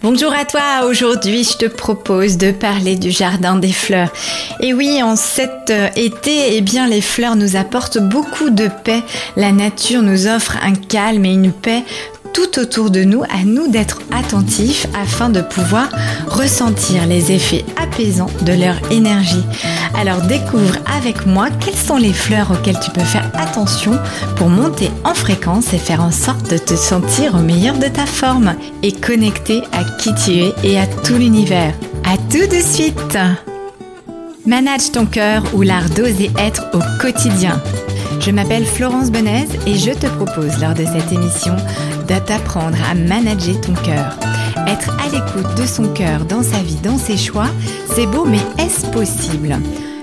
Bonjour à toi, aujourd'hui je te propose de parler du jardin des fleurs. Et oui, en cet euh, été, eh bien les fleurs nous apportent beaucoup de paix. La nature nous offre un calme et une paix tout autour de nous, à nous d'être attentifs afin de pouvoir ressentir les effets apaisants de leur énergie. Alors découvre avec moi quelles sont les fleurs auxquelles tu peux faire attention pour monter en fréquence et faire en sorte de te sentir au meilleur de ta forme et connecter à qui tu es et à tout l'univers. À tout de suite Manage ton cœur ou l'art d'oser être au quotidien. Je m'appelle Florence Benez et je te propose lors de cette émission de t'apprendre à manager ton cœur. Être à l'écoute de son cœur dans sa vie, dans ses choix, c'est beau mais est-ce possible?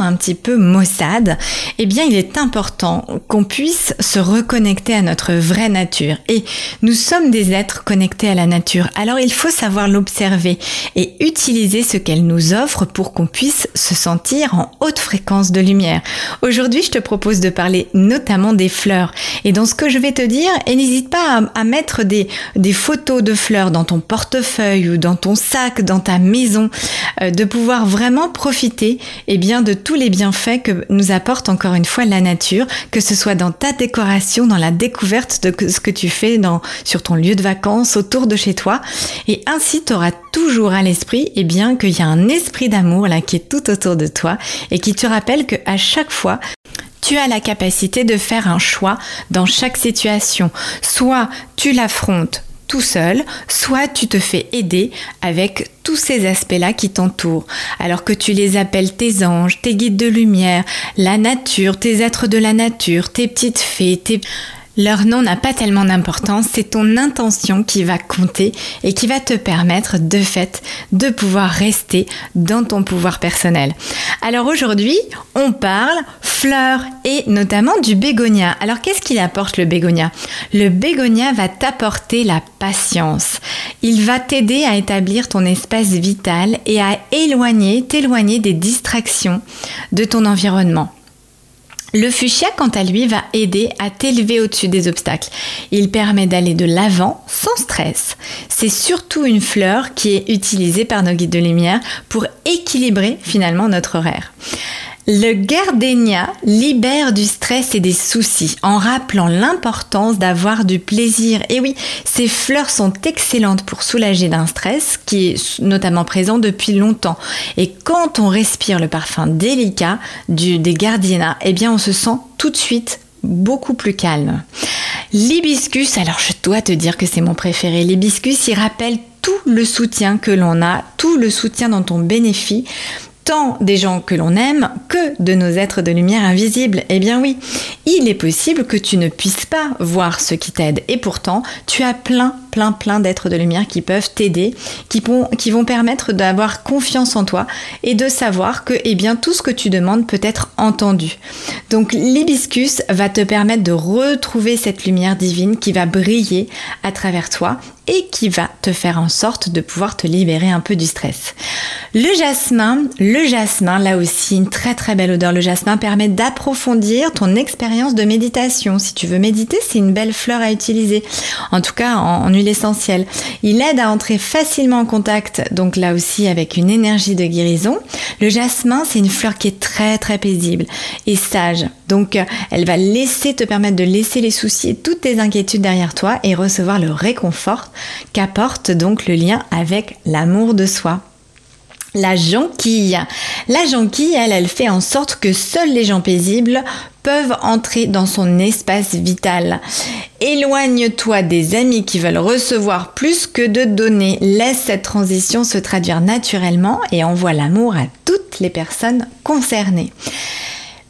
un petit peu maussade, eh bien il est important qu'on puisse se reconnecter à notre vraie nature. Et nous sommes des êtres connectés à la nature. Alors il faut savoir l'observer et utiliser ce qu'elle nous offre pour qu'on puisse se sentir en haute fréquence de lumière. Aujourd'hui je te propose de parler notamment des fleurs. Et dans ce que je vais te dire, n'hésite pas à, mettre des, des, photos de fleurs dans ton portefeuille ou dans ton sac, dans ta maison, euh, de pouvoir vraiment profiter eh bien, de tous les bienfaits que nous apporte encore une fois la nature, que ce soit dans ta décoration, dans la découverte de ce que tu fais dans, sur ton lieu de vacances, autour de chez toi. Et ainsi, tu auras toujours à l'esprit eh bien, qu'il y a un esprit d'amour là qui est tout autour de toi et qui te rappelle qu'à chaque fois, tu as la capacité de faire un choix dans chaque situation. Soit tu l'affrontes tout seul, soit tu te fais aider avec tous ces aspects-là qui t'entourent, alors que tu les appelles tes anges, tes guides de lumière, la nature, tes êtres de la nature, tes petites fées, tes... Leur nom n'a pas tellement d'importance, c'est ton intention qui va compter et qui va te permettre de fait de pouvoir rester dans ton pouvoir personnel. Alors aujourd'hui, on parle fleurs et notamment du bégonia. Alors qu'est-ce qu'il apporte le bégonia? Le bégonia va t'apporter la patience. Il va t'aider à établir ton espace vital et à éloigner, t'éloigner des distractions de ton environnement. Le fuchsia, quant à lui, va aider à t'élever au-dessus des obstacles. Il permet d'aller de l'avant sans stress. C'est surtout une fleur qui est utilisée par nos guides de lumière pour équilibrer finalement notre horaire. Le gardénia libère du stress et des soucis en rappelant l'importance d'avoir du plaisir. Et oui, ces fleurs sont excellentes pour soulager d'un stress qui est notamment présent depuis longtemps. Et quand on respire le parfum délicat du, des gardénias, eh bien on se sent tout de suite beaucoup plus calme. L'hibiscus, alors je dois te dire que c'est mon préféré. L'hibiscus, il rappelle tout le soutien que l'on a, tout le soutien dont on bénéficie tant des gens que l'on aime que de nos êtres de lumière invisibles. Eh bien oui, il est possible que tu ne puisses pas voir ce qui t'aide et pourtant tu as plein plein plein d'êtres de lumière qui peuvent t'aider, qui, vont, permettre d'avoir confiance en toi et de savoir que eh bien tout ce que tu demandes peut être entendu. Donc l'hibiscus va te permettre de retrouver cette lumière divine qui va briller à travers toi et qui va te faire en sorte de pouvoir te libérer un peu du stress. Le jasmin, le jasmin, là aussi une très très belle odeur. Le jasmin permet d'approfondir ton expérience de méditation. Si tu veux méditer, c'est une belle fleur à utiliser. En tout cas, en, huile essentielle. Il aide à entrer facilement en contact, donc là aussi avec une énergie de guérison. Le jasmin, c'est une fleur qui est très très paisible et sage. Donc, elle va laisser te permettre de laisser les soucis et toutes tes inquiétudes derrière toi et recevoir le réconfort qu'apporte donc le lien avec l'amour de soi. La jonquille. La jonquille, elle, elle fait en sorte que seuls les gens paisibles peuvent entrer dans son espace vital. Éloigne-toi des amis qui veulent recevoir plus que de donner. Laisse cette transition se traduire naturellement et envoie l'amour à toutes les personnes concernées.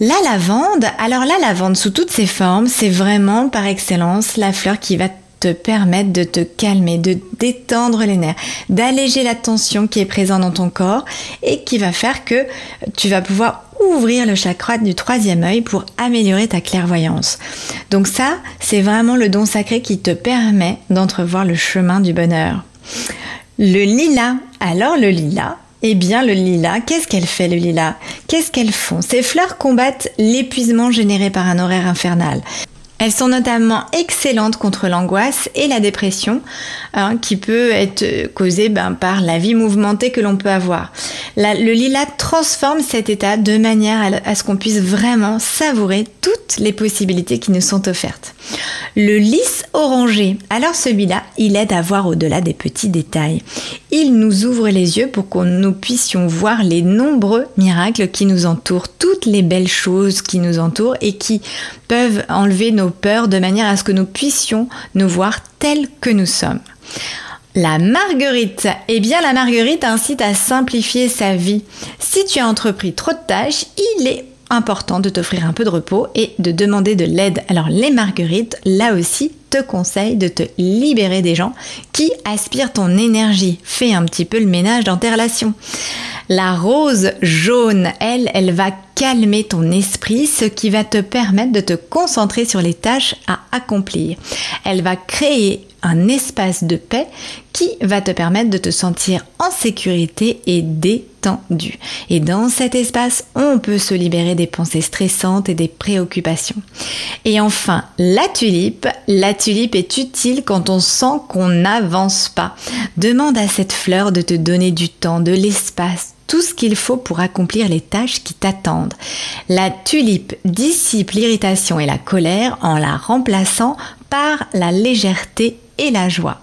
La lavande, alors la lavande sous toutes ses formes, c'est vraiment par excellence la fleur qui va te permettre de te calmer, de détendre les nerfs, d'alléger la tension qui est présente dans ton corps et qui va faire que tu vas pouvoir ouvrir le chakra du troisième œil pour améliorer ta clairvoyance. Donc ça, c'est vraiment le don sacré qui te permet d'entrevoir le chemin du bonheur. Le lilas. Alors le lilas, eh bien, le lilas, qu'est-ce qu'elle fait le lilas? Qu'est-ce qu'elles font? Ces fleurs combattent l'épuisement généré par un horaire infernal. Elles sont notamment excellentes contre l'angoisse et la dépression, hein, qui peut être causée ben, par la vie mouvementée que l'on peut avoir. le lilas transforme cet état de manière à, ce qu'on puisse vraiment savourer toutes les possibilités qui nous sont offertes. Le lys orangé, alors celui-là, il aide à voir au-delà des petits détails. Il nous ouvre les yeux pour que nous puissions voir les nombreux miracles qui nous entourent, toutes les belles choses qui nous entourent et qui peuvent enlever nos peurs de manière à ce que nous puissions nous voir tels que nous sommes. La marguerite. Eh bien, la marguerite incite à simplifier sa vie. Si tu as entrepris trop de tâches, il est important de t'offrir un peu de repos et de demander de l'aide. Alors les marguerites, là aussi, te conseillent de te libérer des gens qui aspirent ton énergie. Fais un petit peu le ménage dans tes relations. La rose jaune, elle, elle va calmer ton esprit, ce qui va te permettre de te concentrer sur les tâches à accomplir. Elle va créer un espace de paix qui va te permettre de te sentir en sécurité et détendu. Et dans cet espace, on peut se libérer des pensées stressantes et des préoccupations. Et enfin, la tulipe. La tulipe est utile quand on sent qu'on n'avance pas. Demande à cette fleur de te donner du temps, de l'espace, tout ce qu'il faut pour accomplir les tâches qui t'attendent. La tulipe dissipe l'irritation et la colère en la remplaçant par la légèreté et la joie.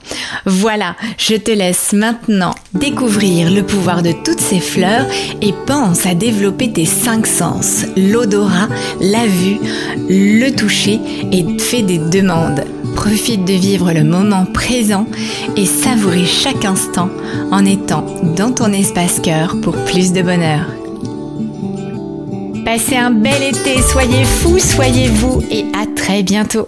Voilà, je te laisse maintenant découvrir le pouvoir de toutes ces fleurs et pense à développer tes cinq sens, l'odorat, la vue, le toucher et fais des demandes. Profite de vivre le moment présent et savourer chaque instant en étant dans ton espace cœur pour plus de bonheur. Passez un bel été, soyez fous, soyez vous et à très bientôt.